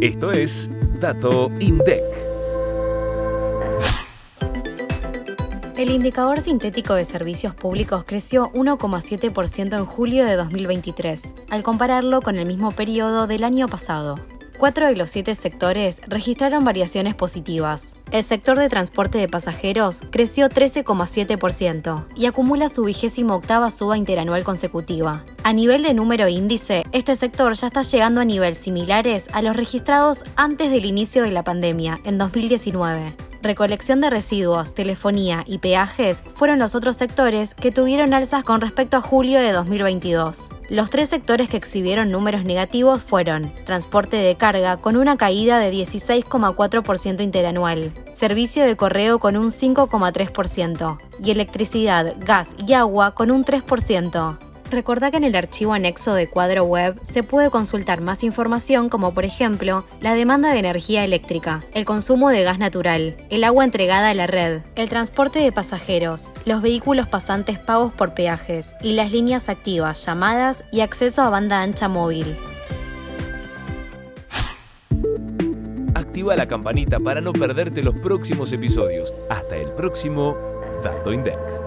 Esto es Dato INDEC. El indicador sintético de servicios públicos creció 1,7% en julio de 2023, al compararlo con el mismo periodo del año pasado. Cuatro de los siete sectores registraron variaciones positivas. El sector de transporte de pasajeros creció 13,7% y acumula su vigésima octava suba interanual consecutiva. A nivel de número índice, este sector ya está llegando a niveles similares a los registrados antes del inicio de la pandemia, en 2019. Recolección de residuos, telefonía y peajes fueron los otros sectores que tuvieron alzas con respecto a julio de 2022. Los tres sectores que exhibieron números negativos fueron transporte de carga con una caída de 16,4% interanual, servicio de correo con un 5,3% y electricidad, gas y agua con un 3%. Recordá que en el archivo anexo de cuadro web se puede consultar más información como por ejemplo la demanda de energía eléctrica, el consumo de gas natural, el agua entregada a la red, el transporte de pasajeros, los vehículos pasantes pagos por peajes y las líneas activas, llamadas y acceso a banda ancha móvil. Activa la campanita para no perderte los próximos episodios. Hasta el próximo Dato INDEC.